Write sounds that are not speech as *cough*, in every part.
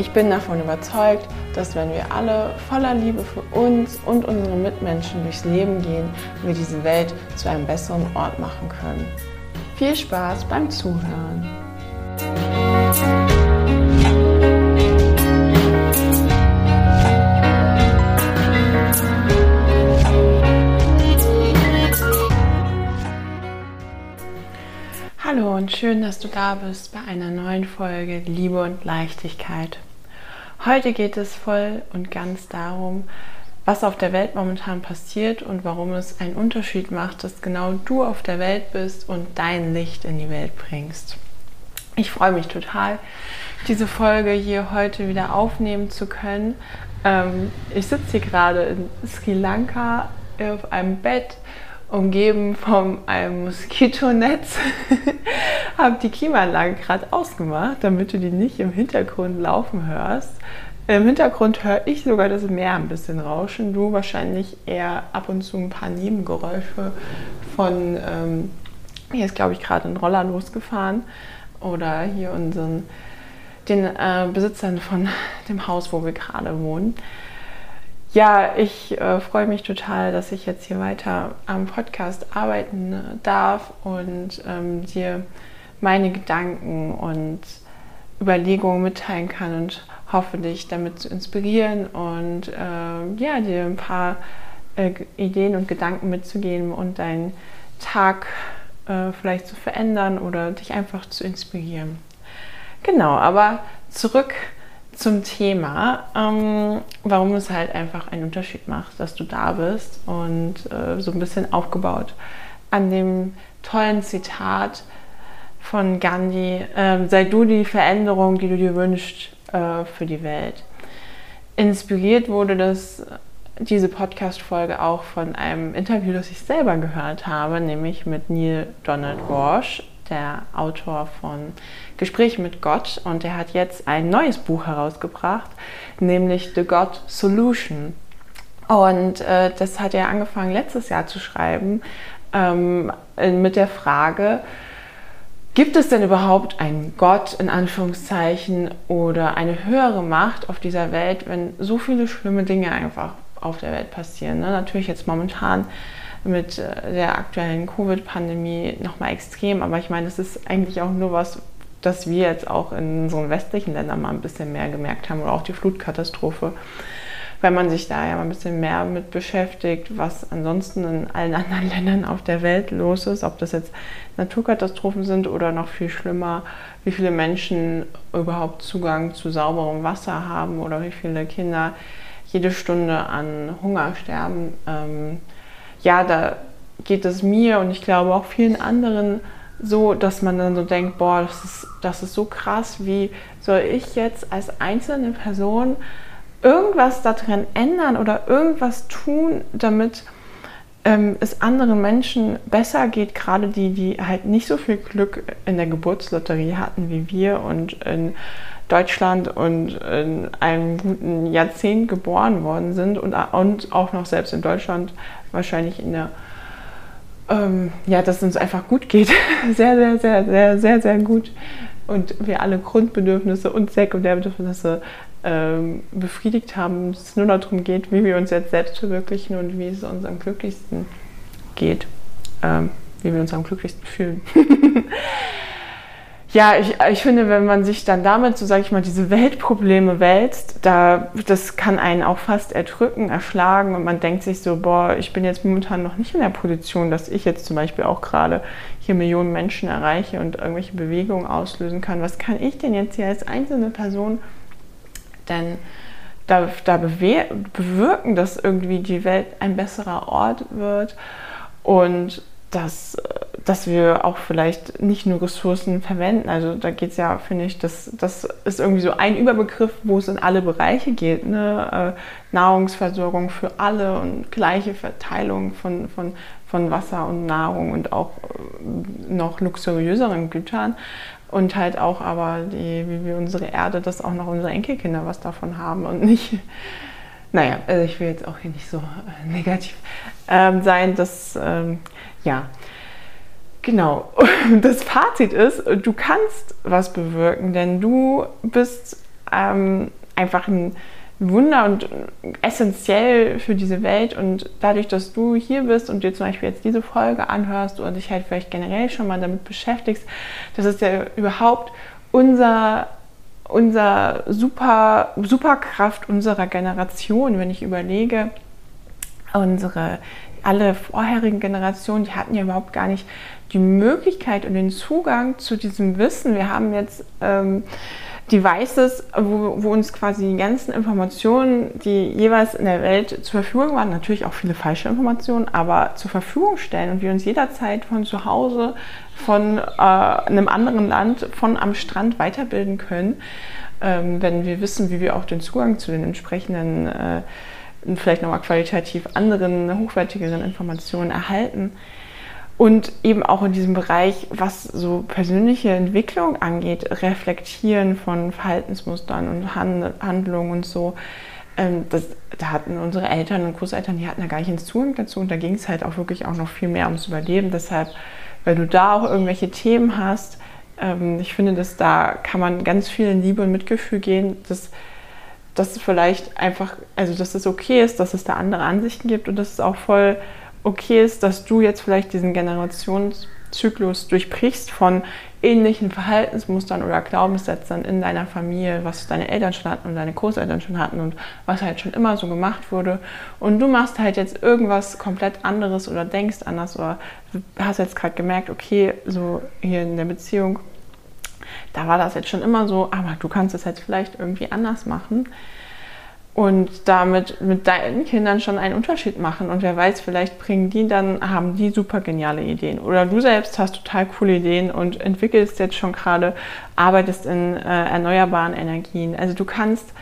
Ich bin davon überzeugt, dass wenn wir alle voller Liebe für uns und unsere Mitmenschen durchs Leben gehen, wir diese Welt zu einem besseren Ort machen können. Viel Spaß beim Zuhören! Hallo und schön, dass du da bist bei einer neuen Folge Liebe und Leichtigkeit. Heute geht es voll und ganz darum, was auf der Welt momentan passiert und warum es einen Unterschied macht, dass genau du auf der Welt bist und dein Licht in die Welt bringst. Ich freue mich total, diese Folge hier heute wieder aufnehmen zu können. Ähm, ich sitze hier gerade in Sri Lanka auf einem Bett umgeben von einem Moskitonetz. *laughs* habe die Klimaanlage gerade ausgemacht, damit du die nicht im Hintergrund laufen hörst. Im Hintergrund höre ich sogar das Meer ein bisschen rauschen. Du wahrscheinlich eher ab und zu ein paar Nebengeräusche von, ähm, hier ist glaube ich gerade ein Roller losgefahren oder hier unseren, den äh, Besitzern von dem Haus, wo wir gerade wohnen. Ja, ich äh, freue mich total, dass ich jetzt hier weiter am Podcast arbeiten äh, darf und ähm, dir meine Gedanken und Überlegungen mitteilen kann und hoffe dich damit zu inspirieren und äh, ja, dir ein paar äh, Ideen und Gedanken mitzugeben und deinen Tag äh, vielleicht zu verändern oder dich einfach zu inspirieren. Genau, aber zurück zum Thema, ähm, warum es halt einfach einen Unterschied macht, dass du da bist und äh, so ein bisschen aufgebaut an dem tollen Zitat von Gandhi, äh, sei du die Veränderung, die du dir wünschst äh, für die Welt. Inspiriert wurde das, diese Podcast-Folge auch von einem Interview, das ich selber gehört habe, nämlich mit Neil Donald Walsh, der Autor von Gespräch mit Gott. Und er hat jetzt ein neues Buch herausgebracht, nämlich The God Solution. Und äh, das hat er angefangen letztes Jahr zu schreiben ähm, mit der Frage, Gibt es denn überhaupt einen Gott in Anführungszeichen oder eine höhere Macht auf dieser Welt, wenn so viele schlimme Dinge einfach auf der Welt passieren? Ne? Natürlich jetzt momentan mit äh, der aktuellen Covid-Pandemie nochmal extrem, aber ich meine, es ist eigentlich auch nur was, das wir jetzt auch in unseren westlichen Ländern mal ein bisschen mehr gemerkt haben oder auch die Flutkatastrophe wenn man sich da ja mal ein bisschen mehr mit beschäftigt, was ansonsten in allen anderen *laughs* Ländern auf der Welt los ist, ob das jetzt Naturkatastrophen sind oder noch viel schlimmer, wie viele Menschen überhaupt Zugang zu sauberem Wasser haben oder wie viele Kinder jede Stunde an Hunger sterben. Ähm, ja, da geht es mir und ich glaube auch vielen anderen so, dass man dann so denkt, boah, das ist, das ist so krass, wie soll ich jetzt als einzelne Person irgendwas daran ändern oder irgendwas tun, damit ähm, es anderen Menschen besser geht, gerade die, die halt nicht so viel Glück in der Geburtslotterie hatten wie wir und in Deutschland und in einem guten Jahrzehnt geboren worden sind und, und auch noch selbst in Deutschland wahrscheinlich in der ähm, ja, dass es uns einfach gut geht. *laughs* Sehr, sehr, sehr, sehr, sehr, sehr gut. Und wir alle Grundbedürfnisse und Sekundärbedürfnisse ähm, befriedigt haben, es nur darum geht, wie wir uns jetzt selbst verwirklichen und wie es uns am glücklichsten geht, ähm, wie wir uns am glücklichsten fühlen. *laughs* ja, ich, ich finde, wenn man sich dann damit, so sage ich mal, diese Weltprobleme wälzt, da, das kann einen auch fast erdrücken, erschlagen und man denkt sich so, boah, ich bin jetzt momentan noch nicht in der Position, dass ich jetzt zum Beispiel auch gerade hier Millionen Menschen erreiche und irgendwelche Bewegungen auslösen kann. Was kann ich denn jetzt hier als einzelne Person denn da, da bewirken, dass irgendwie die Welt ein besserer Ort wird und dass, dass wir auch vielleicht nicht nur Ressourcen verwenden. Also da geht es ja, finde ich, das, das ist irgendwie so ein Überbegriff, wo es in alle Bereiche geht. Ne? Äh, Nahrungsversorgung für alle und gleiche Verteilung von, von, von Wasser und Nahrung und auch äh, noch luxuriöseren Gütern. Und halt auch aber, die, wie wir unsere Erde, dass auch noch unsere Enkelkinder was davon haben und nicht naja, also ich will jetzt auch hier nicht so äh, negativ ähm, sein, dass, ähm, ja, genau. *laughs* Das Fazit ist, du kannst was bewirken, denn du bist ähm, einfach ein Wunder und essentiell für diese Welt und dadurch, dass du hier bist und dir zum Beispiel jetzt diese Folge anhörst oder dich halt vielleicht generell schon mal damit beschäftigst, das ist ja überhaupt unser unser super, Superkraft unserer Generation, wenn ich überlege, unsere alle vorherigen Generationen, die hatten ja überhaupt gar nicht die Möglichkeit und den Zugang zu diesem Wissen. Wir haben jetzt ähm, Devices, wo, wo, uns quasi die ganzen Informationen, die jeweils in der Welt zur Verfügung waren, natürlich auch viele falsche Informationen, aber zur Verfügung stellen und wir uns jederzeit von zu Hause, von äh, einem anderen Land, von am Strand weiterbilden können, ähm, wenn wir wissen, wie wir auch den Zugang zu den entsprechenden, äh, vielleicht nochmal qualitativ anderen, hochwertigeren Informationen erhalten und eben auch in diesem Bereich, was so persönliche Entwicklung angeht, reflektieren von Verhaltensmustern und Handlungen und so. Ähm, das, da hatten unsere Eltern und Großeltern, die hatten da gar nicht ins Zugang dazu und da ging es halt auch wirklich auch noch viel mehr ums Überleben. Deshalb, wenn du da auch irgendwelche Themen hast, ähm, ich finde, dass da kann man ganz viel in Liebe und Mitgefühl gehen, dass dass vielleicht einfach, also dass es okay ist, dass es da andere Ansichten gibt und dass es auch voll okay ist, dass du jetzt vielleicht diesen Generationszyklus durchbrichst von ähnlichen Verhaltensmustern oder Glaubenssätzen in deiner Familie, was deine Eltern schon hatten und deine Großeltern schon hatten und was halt schon immer so gemacht wurde. Und du machst halt jetzt irgendwas komplett anderes oder denkst anders oder hast jetzt gerade gemerkt, okay, so hier in der Beziehung, da war das jetzt schon immer so, aber du kannst es jetzt vielleicht irgendwie anders machen und damit mit deinen Kindern schon einen Unterschied machen. Und wer weiß, vielleicht bringen die dann, haben die super geniale Ideen. Oder du selbst hast total coole Ideen und entwickelst jetzt schon gerade, arbeitest in äh, erneuerbaren Energien. Also du kannst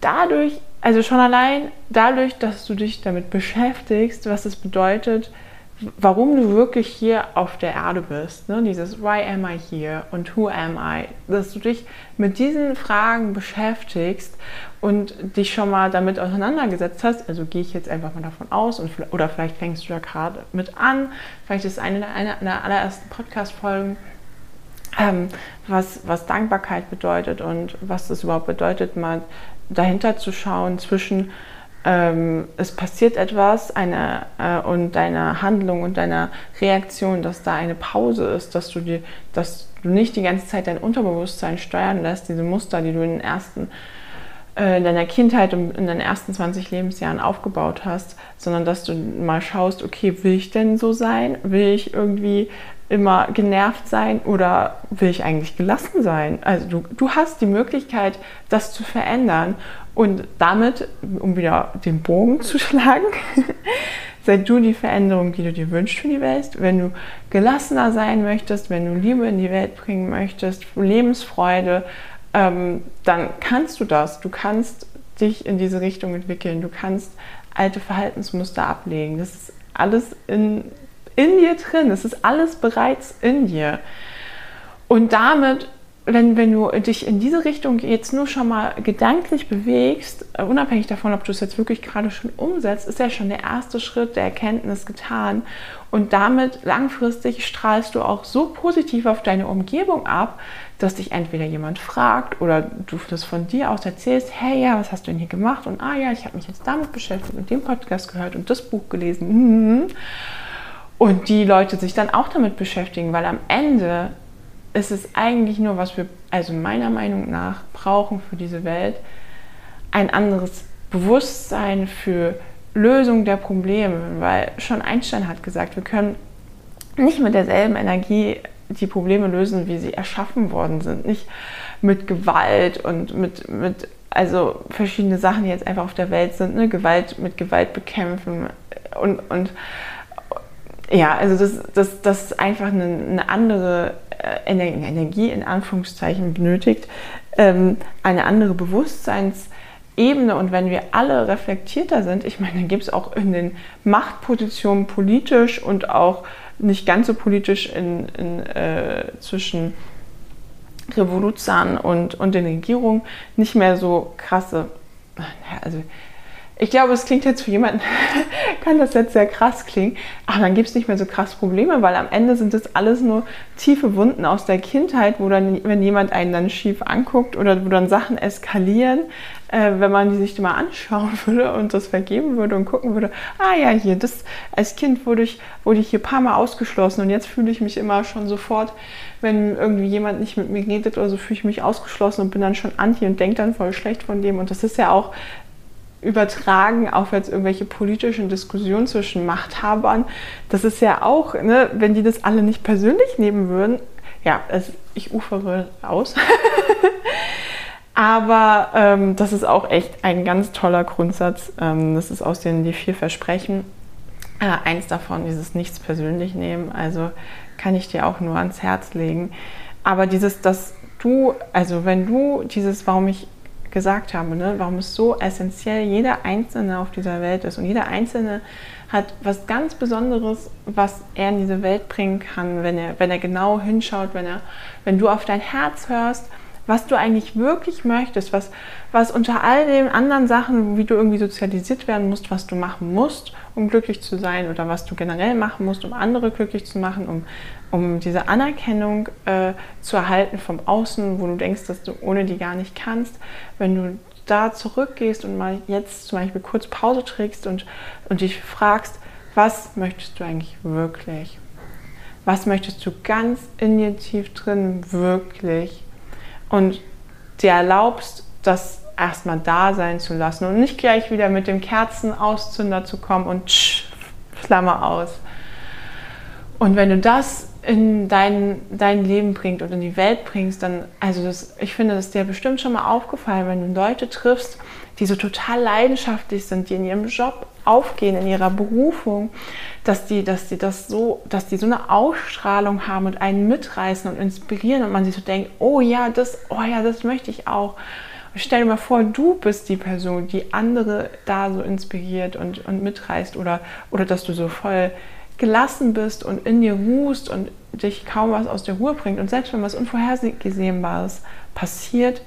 dadurch, also schon allein dadurch, dass du dich damit beschäftigst, was es bedeutet, warum du wirklich hier auf der Erde bist. Ne? Dieses Why am I here und Who am I? Dass du dich mit diesen Fragen beschäftigst und dich schon mal damit auseinandergesetzt hast. Also gehe ich jetzt einfach mal davon aus und, oder vielleicht fängst du da gerade mit an. Vielleicht ist eine, eine der allerersten Podcast-Folgen. Ähm, was, was Dankbarkeit bedeutet und was es überhaupt bedeutet, mal dahinter zu schauen zwischen ähm, es passiert etwas eine, äh, und deine Handlung und deine Reaktion, dass da eine Pause ist, dass du, dir, dass du nicht die ganze Zeit dein Unterbewusstsein steuern lässt, diese Muster, die du in den ersten äh, in deiner Kindheit und in deinen ersten 20 Lebensjahren aufgebaut hast, sondern dass du mal schaust, okay, will ich denn so sein? Will ich irgendwie immer genervt sein oder will ich eigentlich gelassen sein? Also du, du hast die Möglichkeit, das zu verändern und damit, um wieder den Bogen zu schlagen, *laughs* sei du die Veränderung, die du dir wünschst für die Welt. Wenn du gelassener sein möchtest, wenn du Liebe in die Welt bringen möchtest, Lebensfreude, ähm, dann kannst du das. Du kannst dich in diese Richtung entwickeln. Du kannst alte Verhaltensmuster ablegen. Das ist alles in, in dir drin. Es ist alles bereits in dir. Und damit wenn, wenn du dich in diese Richtung jetzt nur schon mal gedanklich bewegst, äh, unabhängig davon, ob du es jetzt wirklich gerade schon umsetzt, ist ja schon der erste Schritt der Erkenntnis getan. Und damit langfristig strahlst du auch so positiv auf deine Umgebung ab, dass dich entweder jemand fragt oder du das von dir aus erzählst, hey ja, was hast du denn hier gemacht? Und ah ja, ich habe mich jetzt damit beschäftigt und den Podcast gehört und das Buch gelesen. Und die Leute sich dann auch damit beschäftigen, weil am Ende ist es eigentlich nur, was wir, also meiner Meinung nach, brauchen für diese Welt, ein anderes Bewusstsein für Lösung der Probleme, weil schon Einstein hat gesagt, wir können nicht mit derselben Energie die Probleme lösen, wie sie erschaffen worden sind, nicht mit Gewalt und mit, mit also verschiedene Sachen, die jetzt einfach auf der Welt sind, ne? Gewalt mit Gewalt bekämpfen und, und ja, also das, das, das einfach eine, eine andere Energie in Anführungszeichen benötigt, ähm, eine andere Bewusstseinsebene. Und wenn wir alle reflektierter sind, ich meine, dann gibt es auch in den Machtpositionen politisch und auch nicht ganz so politisch in, in äh, zwischen Revoluzern und, und den Regierungen nicht mehr so krasse, also ich glaube, es klingt jetzt für jemanden, *laughs* kann das jetzt sehr krass klingen, aber dann gibt es nicht mehr so krass Probleme, weil am Ende sind das alles nur tiefe Wunden aus der Kindheit, wo dann, wenn jemand einen dann schief anguckt oder wo dann Sachen eskalieren, äh, wenn man die sich mal anschauen *laughs* würde und das vergeben würde und gucken würde, ah ja, hier, das als Kind wurde ich, wurde ich hier ein paar Mal ausgeschlossen und jetzt fühle ich mich immer schon sofort, wenn irgendwie jemand nicht mit mir redet oder so, fühle ich mich ausgeschlossen und bin dann schon anti und denke dann voll schlecht von dem und das ist ja auch übertragen auf jetzt irgendwelche politischen Diskussionen zwischen Machthabern. Das ist ja auch, ne, wenn die das alle nicht persönlich nehmen würden, ja, es, ich ufere aus. *laughs* Aber ähm, das ist auch echt ein ganz toller Grundsatz. Ähm, das ist aus den die vier Versprechen. Äh, eins davon, dieses Nichts persönlich nehmen. Also kann ich dir auch nur ans Herz legen. Aber dieses, dass du, also wenn du dieses, warum ich gesagt habe, ne? warum es so essentiell jeder Einzelne auf dieser Welt ist. Und jeder Einzelne hat was ganz Besonderes, was er in diese Welt bringen kann, wenn er, wenn er genau hinschaut, wenn, er, wenn du auf dein Herz hörst, was du eigentlich wirklich möchtest, was, was unter all den anderen Sachen, wie du irgendwie sozialisiert werden musst, was du machen musst, um glücklich zu sein oder was du generell machen musst, um andere glücklich zu machen, um, um diese Anerkennung äh, zu erhalten vom Außen, wo du denkst, dass du ohne die gar nicht kannst. Wenn du da zurückgehst und mal jetzt zum Beispiel kurz Pause trägst und, und dich fragst, was möchtest du eigentlich wirklich? Was möchtest du ganz in dir tief drin wirklich? Und dir erlaubst, das erstmal da sein zu lassen und nicht gleich wieder mit dem Kerzenauszünder zu kommen und tsch, Flamme aus. Und wenn du das in dein, dein Leben bringst und in die Welt bringst, dann, also das, ich finde, das ist dir bestimmt schon mal aufgefallen, wenn du Leute triffst, die so total leidenschaftlich sind, die in ihrem Job aufgehen, in ihrer Berufung, dass die, dass die das so, dass die so eine Ausstrahlung haben und einen mitreißen und inspirieren und man sich so denkt, oh ja, das, oh ja, das möchte ich auch. Und stell dir mal vor, du bist die Person, die andere da so inspiriert und, und mitreißt oder, oder dass du so voll gelassen bist und in dir ruhst und dich kaum was aus der Ruhe bringt und selbst wenn was Unvorhersehbares passiert,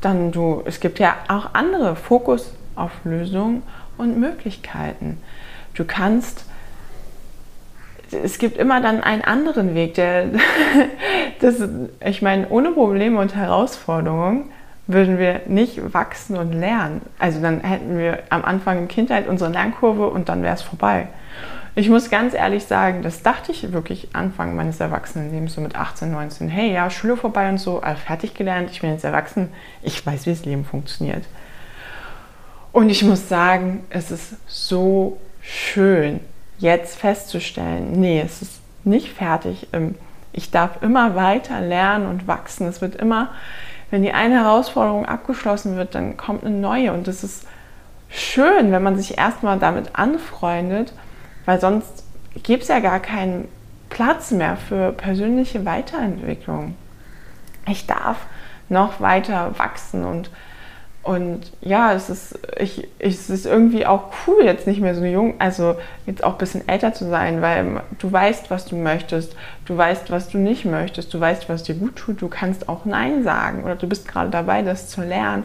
dann du, es gibt ja auch andere Fokus auf Lösungen und Möglichkeiten. Du kannst, es gibt immer dann einen anderen Weg, der, *laughs* das, ich meine, ohne Probleme und Herausforderungen würden wir nicht wachsen und lernen. Also dann hätten wir am Anfang in Kindheit unsere Lernkurve und dann wäre es vorbei. Ich muss ganz ehrlich sagen, das dachte ich wirklich Anfang meines Erwachsenenlebens, so mit 18, 19. Hey, ja, Schule vorbei und so, also fertig gelernt, ich bin jetzt erwachsen, ich weiß, wie das Leben funktioniert. Und ich muss sagen, es ist so schön, jetzt festzustellen, nee, es ist nicht fertig. Ähm, ich darf immer weiter lernen und wachsen. Es wird immer wenn die eine Herausforderung abgeschlossen wird, dann kommt eine neue. Und das ist schön, wenn man sich erstmal damit anfreundet, weil sonst gibt es ja gar keinen Platz mehr für persönliche Weiterentwicklung. Ich darf noch weiter wachsen und und ja, es ist, ich, es ist irgendwie auch cool, jetzt nicht mehr so jung, also jetzt auch ein bisschen älter zu sein, weil du weißt, was du möchtest, du weißt, was du nicht möchtest, du weißt, was dir gut tut, du kannst auch Nein sagen oder du bist gerade dabei, das zu lernen,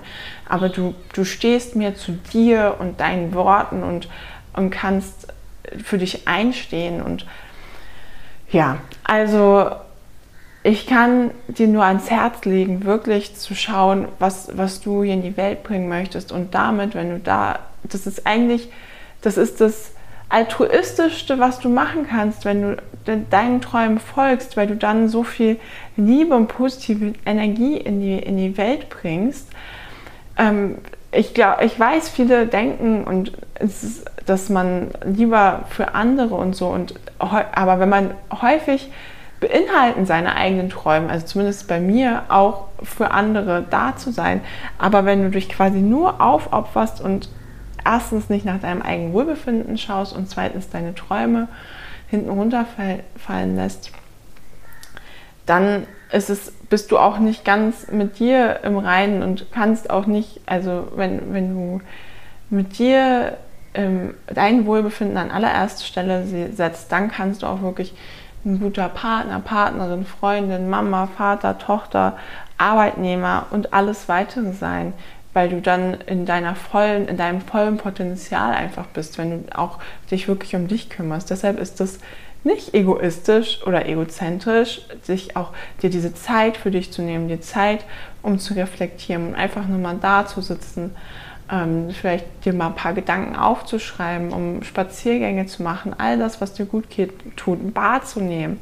aber du, du stehst mehr zu dir und deinen Worten und, und kannst für dich einstehen. Und ja, also ich kann dir nur ans Herz legen, wirklich zu schauen, was, was du hier in die Welt bringen möchtest. Und damit, wenn du da, das ist eigentlich, das ist das altruistischste, was du machen kannst, wenn du deinen Träumen folgst, weil du dann so viel Liebe und positive Energie in die, in die Welt bringst. Ähm, ich, glaub, ich weiß, viele denken, und ist, dass man lieber für andere und so, und, aber wenn man häufig beinhalten seine eigenen Träume, also zumindest bei mir auch für andere da zu sein. Aber wenn du dich quasi nur aufopferst und erstens nicht nach deinem eigenen Wohlbefinden schaust und zweitens deine Träume hinten runterfallen lässt, dann ist es, bist du auch nicht ganz mit dir im Reinen und kannst auch nicht, also wenn, wenn du mit dir ähm, dein Wohlbefinden an allererster Stelle setzt, dann kannst du auch wirklich ein guter Partner, Partnerin, Freundin, Mama, Vater, Tochter, Arbeitnehmer und alles weitere sein, weil du dann in deiner vollen, in deinem vollen Potenzial einfach bist, wenn du auch dich wirklich um dich kümmerst. Deshalb ist es nicht egoistisch oder egozentrisch, sich auch dir diese Zeit für dich zu nehmen, dir Zeit, um zu reflektieren und einfach nur mal da zu sitzen ähm, vielleicht dir mal ein paar Gedanken aufzuschreiben, um Spaziergänge zu machen, all das, was dir gut geht, tut, ein Bad zu nehmen.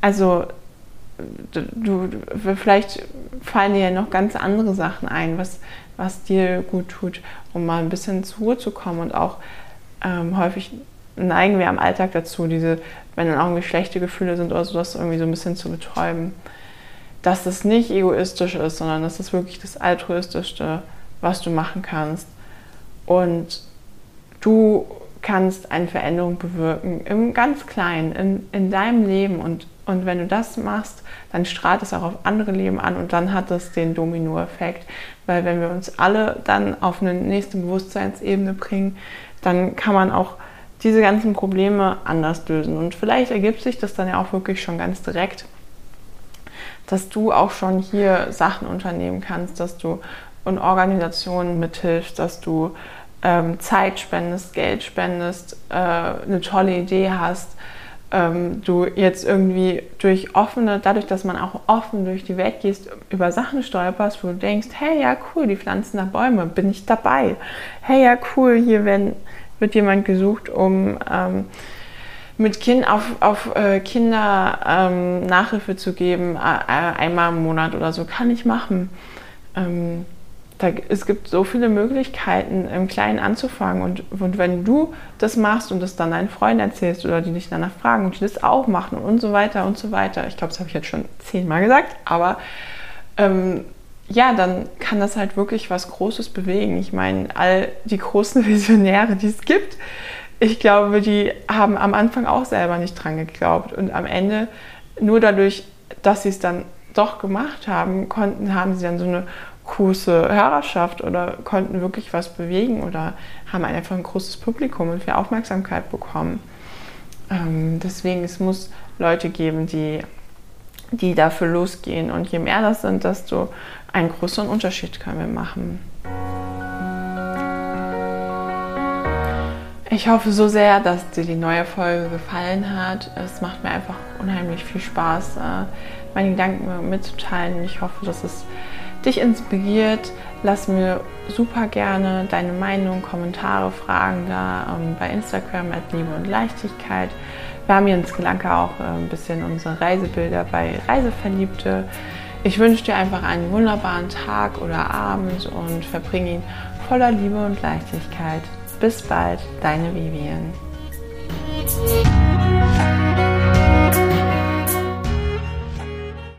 Also du, du, vielleicht fallen dir ja noch ganz andere Sachen ein, was, was dir gut tut, um mal ein bisschen zur Ruhe zu kommen und auch ähm, häufig neigen wir am Alltag dazu, diese, wenn dann auch irgendwie schlechte Gefühle sind oder so, das irgendwie so ein bisschen zu betäuben. Dass das nicht egoistisch ist, sondern dass das wirklich das altruistischste was du machen kannst. Und du kannst eine Veränderung bewirken, im ganz Kleinen, in, in deinem Leben. Und, und wenn du das machst, dann strahlt es auch auf andere Leben an und dann hat das den Dominoeffekt. Weil wenn wir uns alle dann auf eine nächste Bewusstseinsebene bringen, dann kann man auch diese ganzen Probleme anders lösen. Und vielleicht ergibt sich das dann ja auch wirklich schon ganz direkt, dass du auch schon hier Sachen unternehmen kannst, dass du und Organisationen mithilfst, dass du ähm, Zeit spendest, Geld spendest, äh, eine tolle Idee hast, ähm, du jetzt irgendwie durch offene, dadurch, dass man auch offen durch die Welt gehst, über Sachen stolperst, wo du denkst, hey, ja, cool, die pflanzen da Bäume, bin ich dabei. Hey, ja, cool, hier wenn, wird jemand gesucht, um ähm, mit kind auf, auf äh, Kinder ähm, Nachhilfe zu geben, äh, einmal im Monat oder so, kann ich machen. Ähm, da, es gibt so viele Möglichkeiten, im Kleinen anzufangen. Und, und wenn du das machst und das dann deinen Freunden erzählst oder die dich danach fragen und die das auch machen und so weiter und so weiter, ich glaube, das habe ich jetzt schon zehnmal gesagt, aber ähm, ja, dann kann das halt wirklich was Großes bewegen. Ich meine, all die großen *laughs* Visionäre, die es gibt, ich glaube, die haben am Anfang auch selber nicht dran geglaubt. Und am Ende, nur dadurch, dass sie es dann doch gemacht haben, konnten, haben sie dann so eine große Hörerschaft oder konnten wirklich was bewegen oder haben einfach ein großes Publikum und viel Aufmerksamkeit bekommen. Ähm, deswegen, es muss Leute geben, die, die dafür losgehen. Und je mehr das sind, desto einen größeren Unterschied können wir machen. Ich hoffe so sehr, dass dir die neue Folge gefallen hat. Es macht mir einfach unheimlich viel Spaß, äh, meine Gedanken mitzuteilen. Ich hoffe, dass es dich inspiriert, lass mir super gerne deine Meinung, Kommentare, Fragen da ähm, bei Instagram at Liebe und Leichtigkeit. Wir haben hier in Sri Lanka auch äh, ein bisschen unsere Reisebilder bei Reiseverliebte. Ich wünsche dir einfach einen wunderbaren Tag oder Abend und verbringe ihn voller Liebe und Leichtigkeit. Bis bald, deine Vivian.